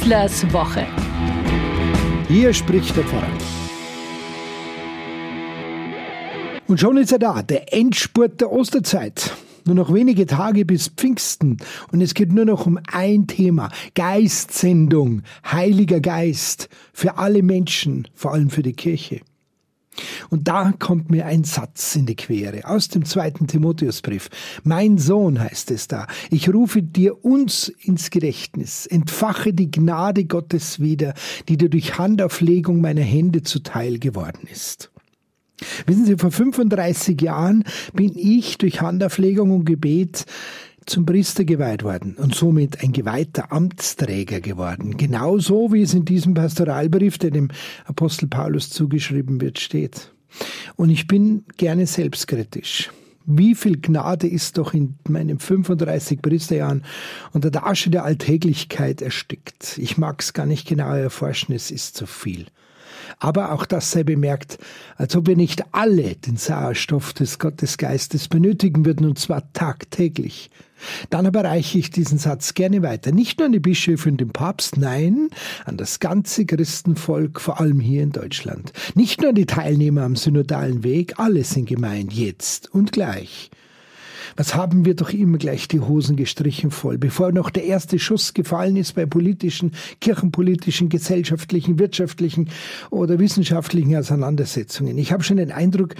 Wieslers Woche. Hier spricht der Pfarrer. Und schon ist er da, der Endspurt der Osterzeit. Nur noch wenige Tage bis Pfingsten und es geht nur noch um ein Thema. Geistsendung, Heiliger Geist für alle Menschen, vor allem für die Kirche. Und da kommt mir ein Satz in die Quere aus dem zweiten Timotheusbrief. Mein Sohn heißt es da, ich rufe dir uns ins Gedächtnis, entfache die Gnade Gottes wieder, die dir durch Handauflegung meiner Hände zuteil geworden ist. Wissen Sie, vor 35 Jahren bin ich durch Handauflegung und Gebet zum Priester geweiht worden und somit ein geweihter Amtsträger geworden. Genauso wie es in diesem Pastoralbrief, der dem Apostel Paulus zugeschrieben wird, steht. Und ich bin gerne selbstkritisch. Wie viel Gnade ist doch in meinen 35 Priesterjahren unter der Asche der Alltäglichkeit erstickt. Ich mag es gar nicht genau erforschen, es ist zu viel. Aber auch das sei bemerkt, als ob wir nicht alle den Sauerstoff des Gottesgeistes benötigen würden, und zwar tagtäglich. Dann aber reiche ich diesen Satz gerne weiter. Nicht nur an die Bischöfe und den Papst, nein, an das ganze Christenvolk, vor allem hier in Deutschland. Nicht nur an die Teilnehmer am synodalen Weg, alle sind gemeint, jetzt und gleich. Was haben wir doch immer gleich die Hosen gestrichen voll, bevor noch der erste Schuss gefallen ist bei politischen, kirchenpolitischen, gesellschaftlichen, wirtschaftlichen oder wissenschaftlichen Auseinandersetzungen. Ich habe schon den Eindruck,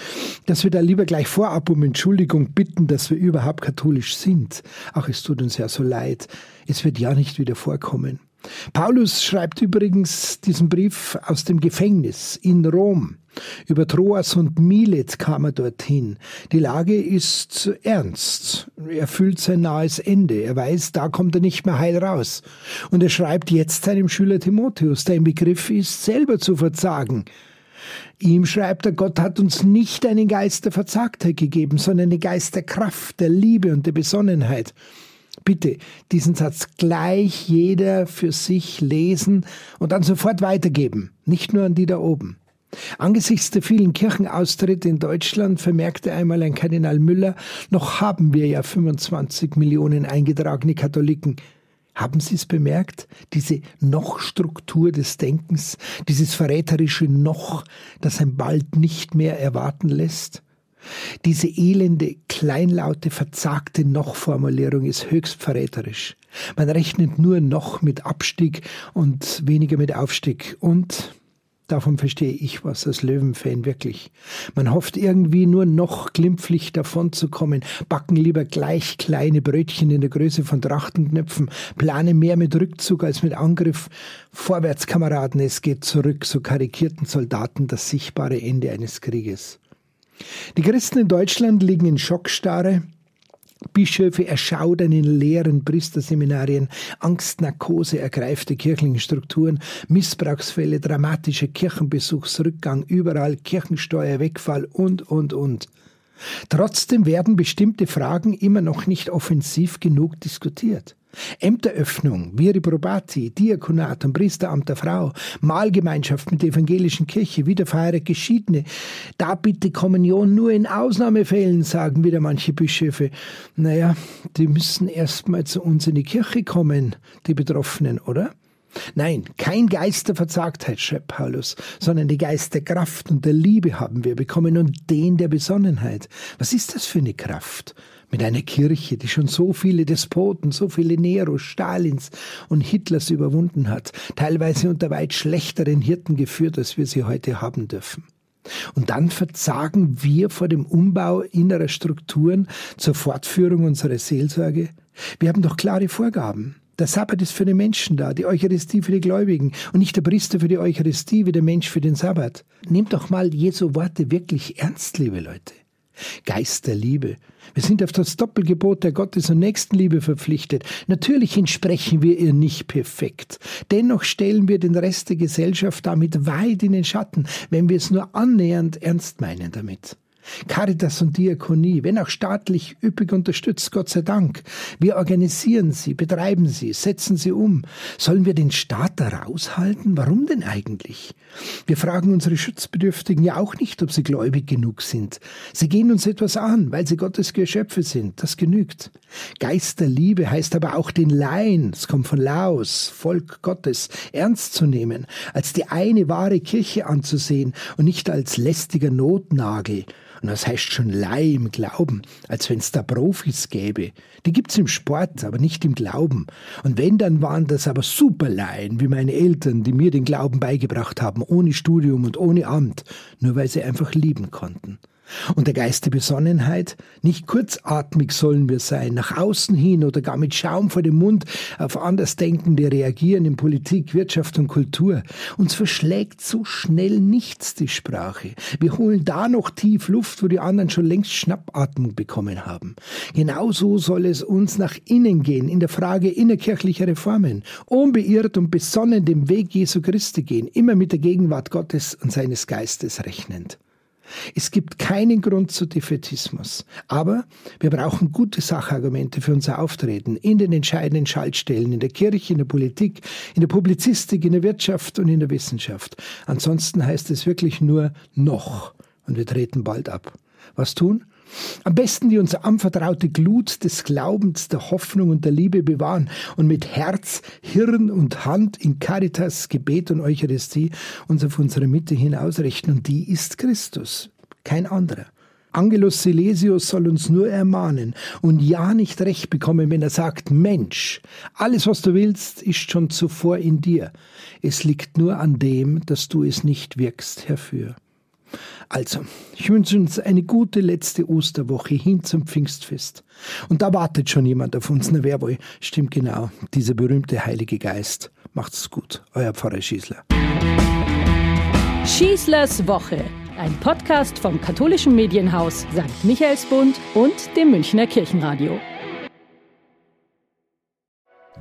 dass wir da lieber gleich vorab um Entschuldigung bitten, dass wir überhaupt katholisch sind. Ach, es tut uns ja so leid. Es wird ja nicht wieder vorkommen. Paulus schreibt übrigens diesen Brief aus dem Gefängnis in Rom. Über Troas und Milet kam er dorthin. Die Lage ist ernst. Er fühlt sein nahes Ende. Er weiß, da kommt er nicht mehr heil raus. Und er schreibt jetzt seinem Schüler Timotheus, der im Begriff ist, selber zu verzagen. Ihm schreibt er, Gott hat uns nicht einen Geist der Verzagtheit gegeben, sondern einen Geist der Kraft, der Liebe und der Besonnenheit. Bitte diesen Satz gleich jeder für sich lesen und dann sofort weitergeben, nicht nur an die da oben. Angesichts der vielen Kirchenaustritte in Deutschland vermerkte einmal ein Kardinal Müller, noch haben wir ja 25 Millionen eingetragene Katholiken. Haben Sie es bemerkt? Diese Noch-Struktur des Denkens, dieses verräterische Noch, das ein bald nicht mehr erwarten lässt? Diese elende, kleinlaute, verzagte Noch-Formulierung ist höchst verräterisch. Man rechnet nur noch mit Abstieg und weniger mit Aufstieg. Und Davon verstehe ich was als Löwenfan wirklich. Man hofft irgendwie nur noch glimpflich davon zu kommen, backen lieber gleich kleine Brötchen in der Größe von Trachtenknöpfen, plane mehr mit Rückzug als mit Angriff. Vorwärts, Kameraden, es geht zurück, so karikierten Soldaten das sichtbare Ende eines Krieges. Die Christen in Deutschland liegen in Schockstarre. Bischöfe erschaudern in leeren Priesterseminarien, Angstnarkose ergreift die kirchlichen Strukturen, Missbrauchsfälle, dramatischer Kirchenbesuchsrückgang, überall Kirchensteuerwegfall und, und, und. Trotzdem werden bestimmte Fragen immer noch nicht offensiv genug diskutiert. Ämteröffnung, Viri Probati, Diakonat und Priesteramt der Frau, Mahlgemeinschaft mit der evangelischen Kirche, wiederverheiratet Geschiedene. Da bitte Kommunion nur in Ausnahmefällen, sagen wieder manche Bischöfe. Naja, die müssen erstmal zu uns in die Kirche kommen, die Betroffenen, oder? Nein, kein Geist der Verzagtheit, schreibt Paulus, sondern die Geist der Kraft und der Liebe haben wir bekommen und den der Besonnenheit. Was ist das für eine Kraft? Mit einer Kirche, die schon so viele Despoten, so viele Neros, Stalins und Hitlers überwunden hat, teilweise unter weit schlechteren Hirten geführt, als wir sie heute haben dürfen. Und dann verzagen wir vor dem Umbau innerer Strukturen zur Fortführung unserer Seelsorge? Wir haben doch klare Vorgaben. Der Sabbat ist für den Menschen da, die Eucharistie für die Gläubigen und nicht der Priester für die Eucharistie wie der Mensch für den Sabbat. Nehmt doch mal Jesu Worte wirklich ernst, liebe Leute. Geist der Liebe. Wir sind auf das Doppelgebot der Gottes- und Nächstenliebe verpflichtet. Natürlich entsprechen wir ihr nicht perfekt. Dennoch stellen wir den Rest der Gesellschaft damit weit in den Schatten, wenn wir es nur annähernd ernst meinen damit. Caritas und Diakonie, wenn auch staatlich üppig unterstützt, Gott sei Dank. Wir organisieren sie, betreiben sie, setzen sie um. Sollen wir den Staat da raushalten? Warum denn eigentlich? Wir fragen unsere Schutzbedürftigen ja auch nicht, ob sie gläubig genug sind. Sie gehen uns etwas an, weil sie Gottes Geschöpfe sind. Das genügt. Geist der Liebe heißt aber auch den Laien, es kommt von Laos, Volk Gottes, ernst zu nehmen, als die eine wahre Kirche anzusehen und nicht als lästiger Notnagel. Und das heißt schon Laie im Glauben, als wenn es da Profis gäbe. Die gibt's im Sport, aber nicht im Glauben. Und wenn, dann waren das aber Superlaien, wie meine Eltern, die mir den Glauben beigebracht haben, ohne Studium und ohne Amt, nur weil sie einfach lieben konnten. Und der Geist der Besonnenheit? Nicht kurzatmig sollen wir sein, nach außen hin oder gar mit Schaum vor dem Mund auf Andersdenkende reagieren in Politik, Wirtschaft und Kultur. Uns verschlägt so schnell nichts die Sprache. Wir holen da noch tief Luft, wo die anderen schon längst Schnappatmung bekommen haben. Genauso soll es uns nach innen gehen, in der Frage innerkirchlicher Reformen. Unbeirrt und besonnen dem Weg Jesu Christi gehen, immer mit der Gegenwart Gottes und seines Geistes rechnend. Es gibt keinen Grund zu Defetismus. Aber wir brauchen gute Sachargumente für unser Auftreten in den entscheidenden Schaltstellen, in der Kirche, in der Politik, in der Publizistik, in der Wirtschaft und in der Wissenschaft. Ansonsten heißt es wirklich nur noch. Und wir treten bald ab. Was tun? Am besten die uns anvertraute Glut des Glaubens, der Hoffnung und der Liebe bewahren und mit Herz, Hirn und Hand in Caritas, Gebet und Eucharistie uns auf unsere Mitte hin ausrichten. Und die ist Christus, kein anderer. Angelus Silesius soll uns nur ermahnen und ja nicht recht bekommen, wenn er sagt, Mensch, alles was du willst, ist schon zuvor in dir. Es liegt nur an dem, dass du es nicht wirkst herfür. Also, ich wünsche uns eine gute letzte Osterwoche hin zum Pfingstfest. Und da wartet schon jemand auf uns. Na, wer wohl? Stimmt genau, dieser berühmte Heilige Geist. Macht's gut, euer Pfarrer Schießler. Schießlers Woche, ein Podcast vom katholischen Medienhaus St. Michaelsbund und dem Münchner Kirchenradio.